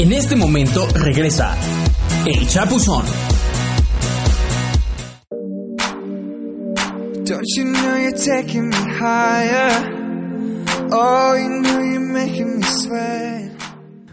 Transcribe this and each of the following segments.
En este momento regresa El Chapuzón. Don't you know you're taking me higher? Oh, you know you're making me sweat.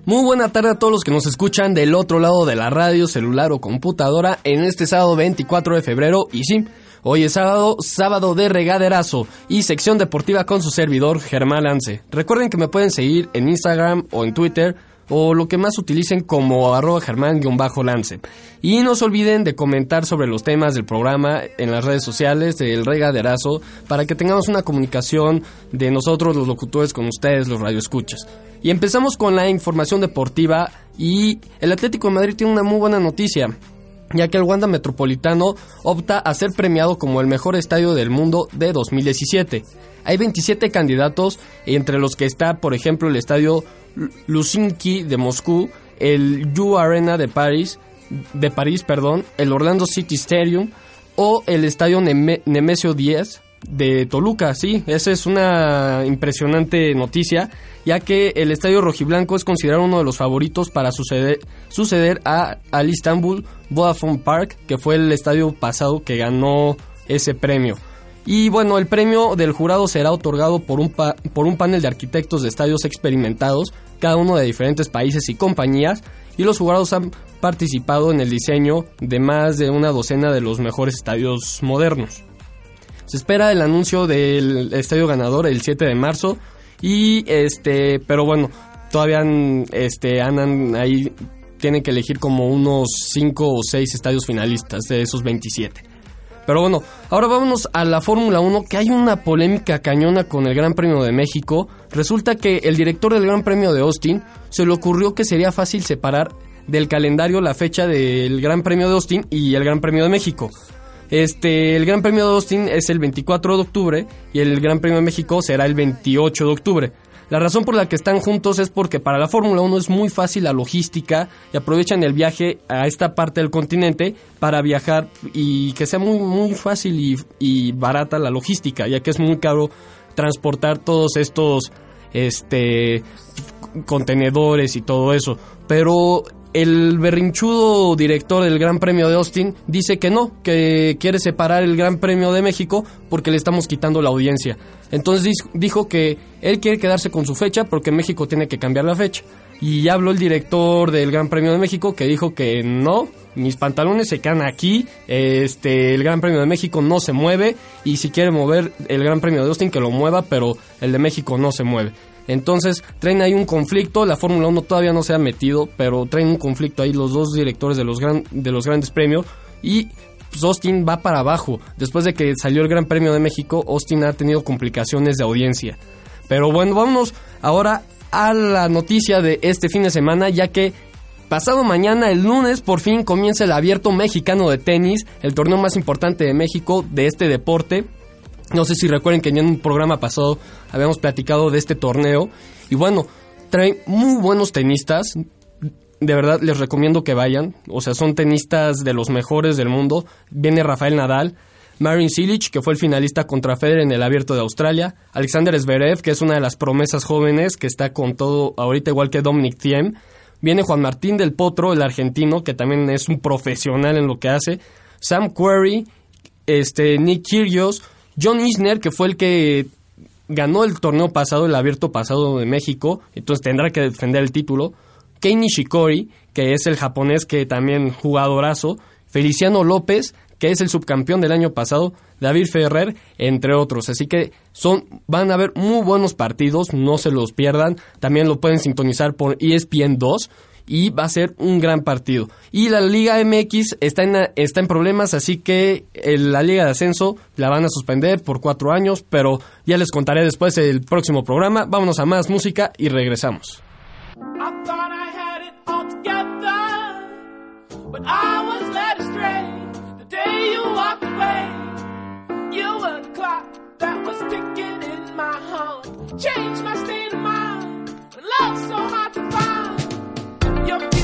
Muy buena tarde a todos los que nos escuchan del otro lado de la radio, celular o computadora en este sábado 24 de febrero. Y sí, hoy es sábado, sábado de regaderazo y sección deportiva con su servidor Germán Lance. Recuerden que me pueden seguir en Instagram o en Twitter o lo que más utilicen como arroba germán-lance. Y no se olviden de comentar sobre los temas del programa en las redes sociales del regaderazo para que tengamos una comunicación de nosotros los locutores con ustedes, los radioescuchas. Y empezamos con la información deportiva y el Atlético de Madrid tiene una muy buena noticia ya que el Wanda Metropolitano opta a ser premiado como el mejor estadio del mundo de 2017. Hay 27 candidatos, entre los que está, por ejemplo, el estadio Lusinki de Moscú, el U Arena de París, de París, perdón, el Orlando City Stadium o el estadio Nemesio 10 de Toluca, sí, esa es una impresionante noticia, ya que el estadio rojiblanco es considerado uno de los favoritos para suceder, a, al Istanbul Vodafone Park, que fue el estadio pasado que ganó ese premio. Y bueno, el premio del jurado será otorgado por un, por un panel de arquitectos de estadios experimentados, cada uno de diferentes países y compañías, y los jurados han participado en el diseño de más de una docena de los mejores estadios modernos. Se espera el anuncio del estadio ganador el 7 de marzo y este, pero bueno, todavía este andan ahí tienen que elegir como unos 5 o 6 estadios finalistas de esos 27. Pero bueno, ahora vámonos a la Fórmula 1, que hay una polémica cañona con el Gran Premio de México. Resulta que el director del Gran Premio de Austin se le ocurrió que sería fácil separar del calendario la fecha del Gran Premio de Austin y el Gran Premio de México. Este, el Gran Premio de Austin es el 24 de octubre y el Gran Premio de México será el 28 de octubre. La razón por la que están juntos es porque para la Fórmula 1 es muy fácil la logística y aprovechan el viaje a esta parte del continente para viajar y que sea muy, muy fácil y, y barata la logística, ya que es muy caro transportar todos estos este contenedores y todo eso. Pero el berrinchudo director del Gran Premio de Austin dice que no, que quiere separar el Gran Premio de México porque le estamos quitando la audiencia. Entonces dijo que él quiere quedarse con su fecha porque México tiene que cambiar la fecha. Y ya habló el director del Gran Premio de México que dijo que no, mis pantalones se quedan aquí, este, el Gran Premio de México no se mueve y si quiere mover el Gran Premio de Austin que lo mueva, pero el de México no se mueve. Entonces traen ahí un conflicto, la Fórmula 1 todavía no se ha metido, pero traen un conflicto ahí los dos directores de los, gran, de los grandes premios y pues, Austin va para abajo. Después de que salió el Gran Premio de México, Austin ha tenido complicaciones de audiencia. Pero bueno, vámonos ahora a la noticia de este fin de semana, ya que pasado mañana, el lunes, por fin comienza el abierto mexicano de tenis, el torneo más importante de México de este deporte. No sé si recuerden que en un programa pasado habíamos platicado de este torneo. Y bueno, trae muy buenos tenistas. De verdad, les recomiendo que vayan. O sea, son tenistas de los mejores del mundo. Viene Rafael Nadal. Marin Cilic, que fue el finalista contra Federer en el Abierto de Australia. Alexander Zverev, que es una de las promesas jóvenes que está con todo ahorita igual que Dominic Thiem. Viene Juan Martín del Potro, el argentino, que también es un profesional en lo que hace. Sam Querrey, este, Nick Kyrgios, John Isner, que fue el que ganó el torneo pasado, el abierto pasado de México, entonces tendrá que defender el título. Kei Nishikori, que es el japonés que también jugadorazo. Feliciano López, que es el subcampeón del año pasado. David Ferrer, entre otros. Así que son, van a haber muy buenos partidos, no se los pierdan. También lo pueden sintonizar por ESPN 2 y va a ser un gran partido. Y la Liga MX está en, está en problemas, así que la Liga de Ascenso la van a suspender por cuatro años, pero ya les contaré después el próximo programa. Vámonos a más música y regresamos. someone's Yup.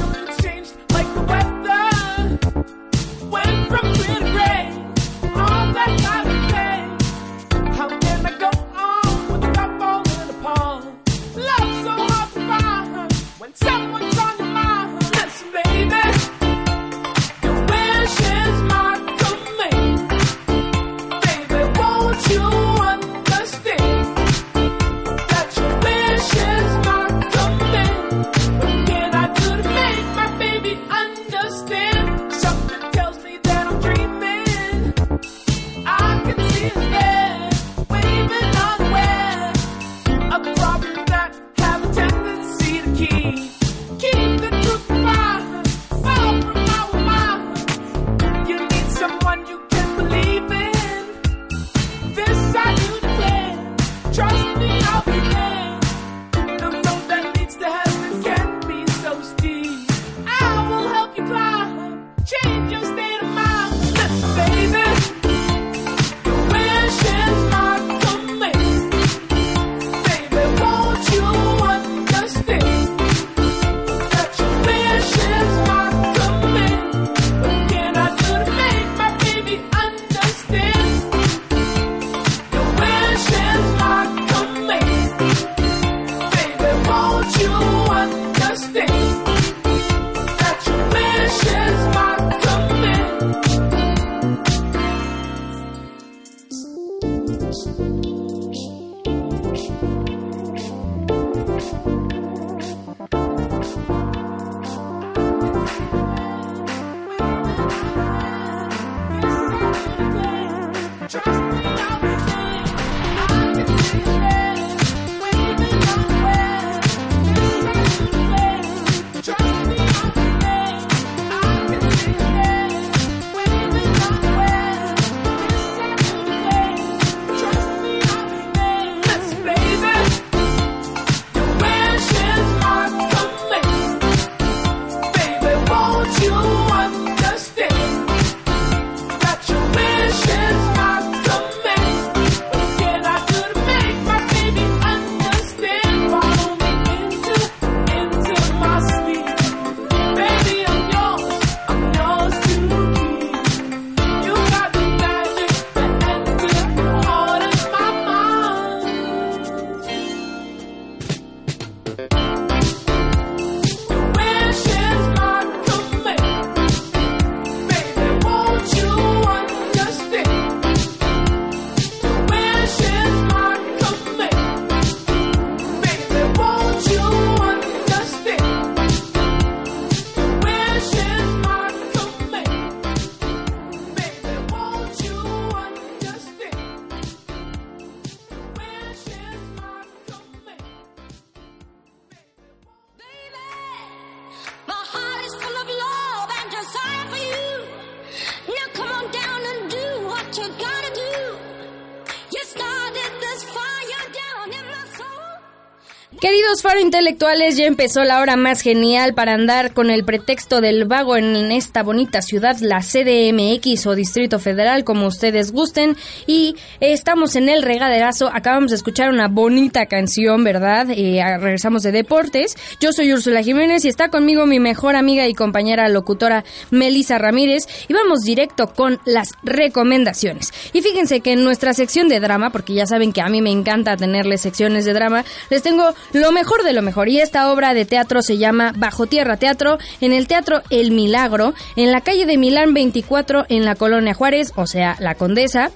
Queridos faro intelectuales, ya empezó la hora más genial para andar con el pretexto del vago en esta bonita ciudad, la CDMX o Distrito Federal, como ustedes gusten. Y estamos en el regaderazo. Acabamos de escuchar una bonita canción, ¿verdad? Eh, regresamos de deportes. Yo soy Úrsula Jiménez y está conmigo mi mejor amiga y compañera locutora Melisa Ramírez. Y vamos directo con las recomendaciones. Y fíjense que en nuestra sección de drama, porque ya saben que a mí me encanta tenerles secciones de drama, les tengo lo mejor de lo mejor. Y esta obra de teatro se llama Bajo Tierra Teatro en el Teatro El Milagro, en la calle de Milán 24 en la Colonia Juárez, o sea, la Condesa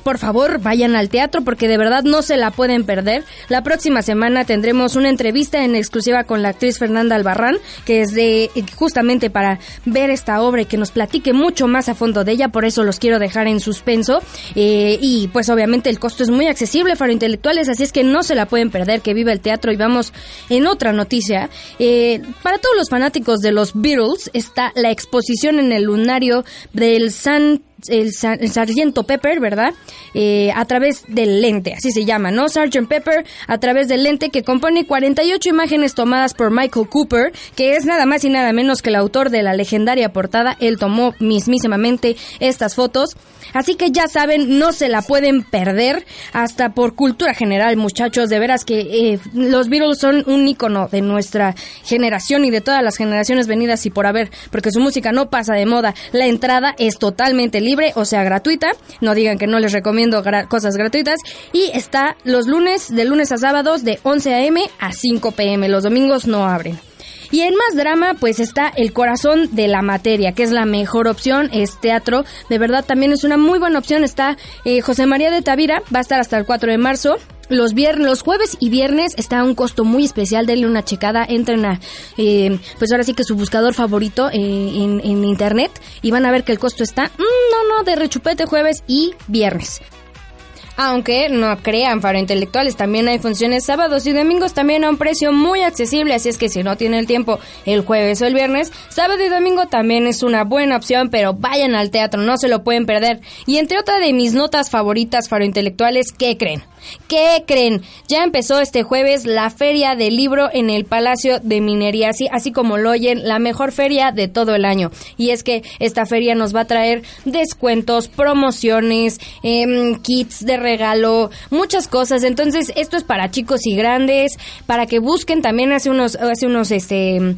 por favor vayan al teatro porque de verdad no se la pueden perder. La próxima semana tendremos una entrevista en exclusiva con la actriz Fernanda Albarrán, que es de justamente para ver esta obra y que nos platique mucho más a fondo de ella, por eso los quiero dejar en suspenso. Eh, y pues obviamente el costo es muy accesible para intelectuales, así es que no se la pueden perder, que viva el teatro. Y vamos en otra noticia. Eh, para todos los fanáticos de los Beatles está la exposición en el lunario del San el, sargento Pepper, ¿verdad? Eh, a través del lente, así se llama, ¿no? Sargent Pepper a través del lente que compone 48 imágenes tomadas por Michael Cooper, que es nada más y nada menos que el autor de la legendaria portada. Él tomó mismísimamente estas fotos. Así que ya saben, no se la pueden perder hasta por cultura general, muchachos. De veras que eh, los Beatles son un icono de nuestra generación y de todas las generaciones venidas y por haber, porque su música no pasa de moda. La entrada es totalmente libre, o sea, gratuita. No digan que no les recomiendo cosas gratuitas. Y está los lunes, de lunes a sábados, de 11 a.m. a 5 p.m. Los domingos no abren. Y en más drama, pues está El corazón de la materia, que es la mejor opción, es teatro. De verdad, también es una muy buena opción. Está eh, José María de Tavira, va a estar hasta el 4 de marzo. Los viernes, los jueves y viernes está a un costo muy especial. Denle una checada, entren a, eh, pues ahora sí que su buscador favorito eh, en, internet y van a ver que el costo está, mm, no, no, de rechupete jueves y viernes. Aunque no crean, para intelectuales, también hay funciones sábados y domingos también a un precio muy accesible, así es que si no tienen el tiempo el jueves o el viernes, sábado y domingo también es una buena opción, pero vayan al teatro, no se lo pueden perder. Y entre otras de mis notas favoritas para intelectuales, ¿qué creen? ¿Qué creen? Ya empezó este jueves la feria del libro en el Palacio de Minería, así, así como lo oyen, la mejor feria de todo el año. Y es que esta feria nos va a traer descuentos, promociones, em, kits de regalo, muchas cosas. Entonces, esto es para chicos y grandes, para que busquen también. Hace unos, hace unos este,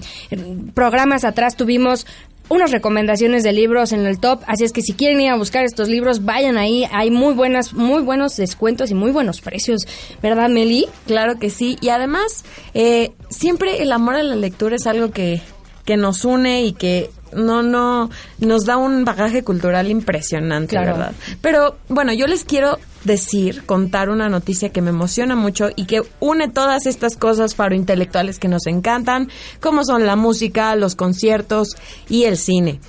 programas atrás tuvimos unas recomendaciones de libros en el top, así es que si quieren ir a buscar estos libros, vayan ahí, hay muy buenas, muy buenos descuentos y muy buenos precios, ¿verdad, Meli? Claro que sí, y además, eh, siempre el amor a la lectura es algo que, que nos une y que no, no, nos da un bagaje cultural impresionante, ¿verdad? Pero bueno, yo les quiero decir, contar una noticia que me emociona mucho y que une todas estas cosas faro intelectuales que nos encantan, como son la música, los conciertos y el cine.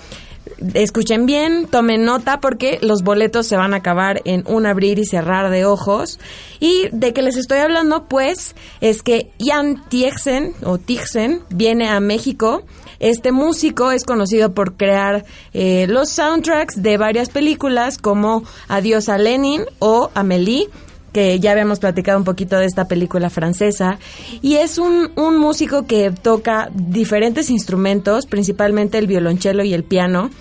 Escuchen bien, tomen nota porque los boletos se van a acabar en un abrir y cerrar de ojos. Y de que les estoy hablando, pues, es que Jan Tixen o Tixen viene a México este músico es conocido por crear eh, los soundtracks de varias películas como Adiós a Lenin o Amélie que ya habíamos platicado un poquito de esta película francesa, y es un, un, músico que toca diferentes instrumentos, principalmente el violonchelo y el piano,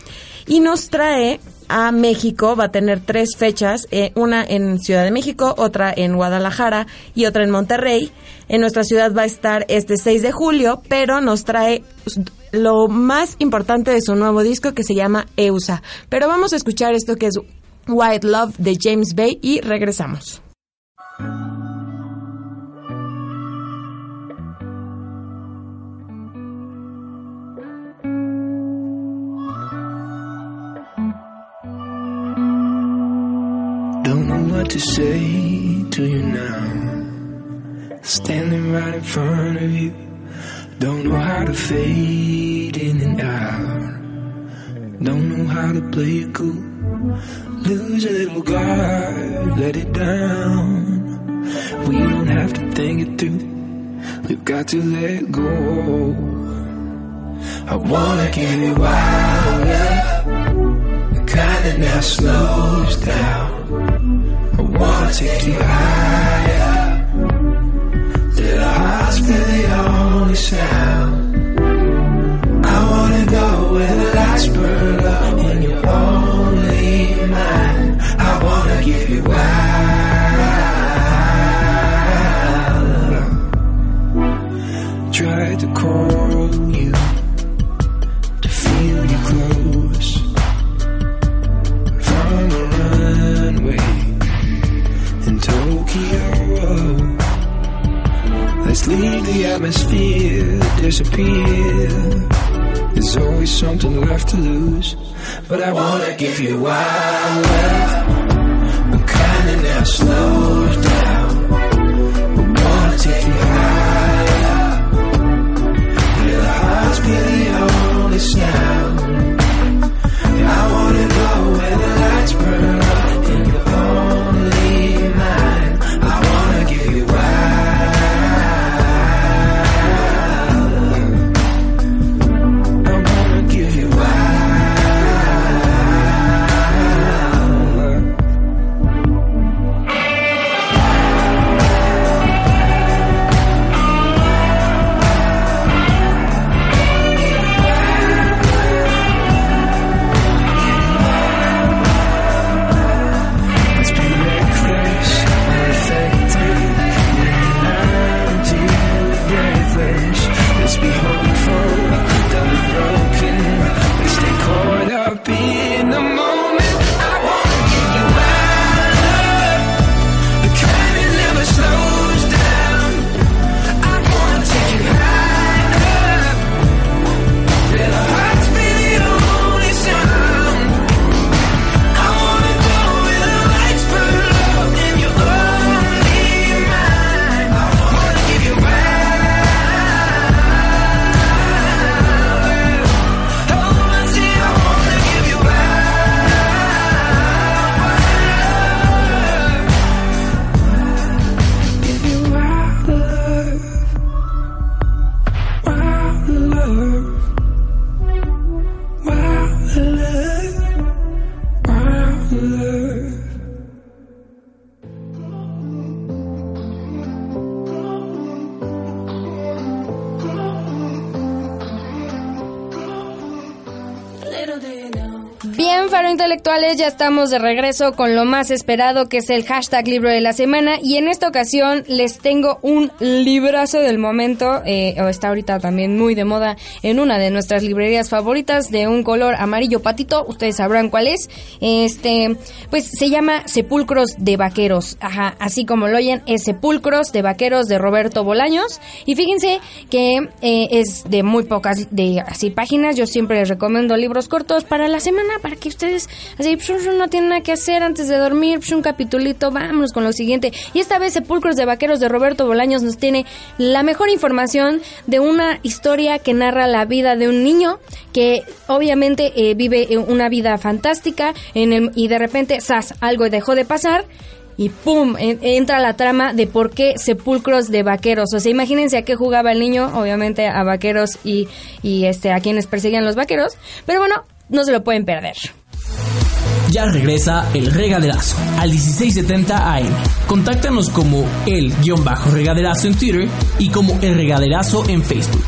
y nos trae a México, va a tener tres fechas, eh, una en Ciudad de México, otra en Guadalajara y otra en Monterrey. En nuestra ciudad va a estar este 6 de julio, pero nos trae lo más importante de su nuevo disco que se llama EUSA. Pero vamos a escuchar esto que es White Love de James Bay y regresamos. Say to you now. Standing right in front of you. Don't know how to fade in and out. Don't know how to play it cool. Lose a little guard, let it down. We don't have to think it through. We've got to let go. I wanna give you wild love, the kind that now slows down. Wanna take you higher. Little hearts been the only sound. I wanna go where give you wild love. The kind that now slows down. I wanna take Intelectuales, ya estamos de regreso con lo más esperado que es el hashtag libro de la semana. Y en esta ocasión les tengo un librazo del momento, eh, o está ahorita también muy de moda en una de nuestras librerías favoritas de un color amarillo patito, ustedes sabrán cuál es, este, pues se llama Sepulcros de Vaqueros, ajá, así como lo oyen, es Sepulcros de Vaqueros de Roberto Bolaños. Y fíjense que eh, es de muy pocas, de así páginas, yo siempre les recomiendo libros cortos para la semana, para que ustedes, así, pues, no tienen nada que hacer antes de dormir, pues, un capitulito, vámonos con lo siguiente. Y esta vez Sepulcros de Vaqueros de Roberto Bolaños nos tiene la mejor información de una historia que narra la vida de un niño que obviamente eh, vive eh, una vida fantástica y de repente, ¡zas!, algo dejó de pasar y ¡pum! en- entra la trama de por qué sepulcros de vaqueros. O sea, imagínense a qué jugaba el niño, obviamente a vaqueros y, y este a quienes perseguían los vaqueros. Pero bueno, no se lo pueden perder. Ya regresa el regaderazo al 1670 AM. Contáctanos como el-regaderazo en Twitter y como el regaderazo en Facebook.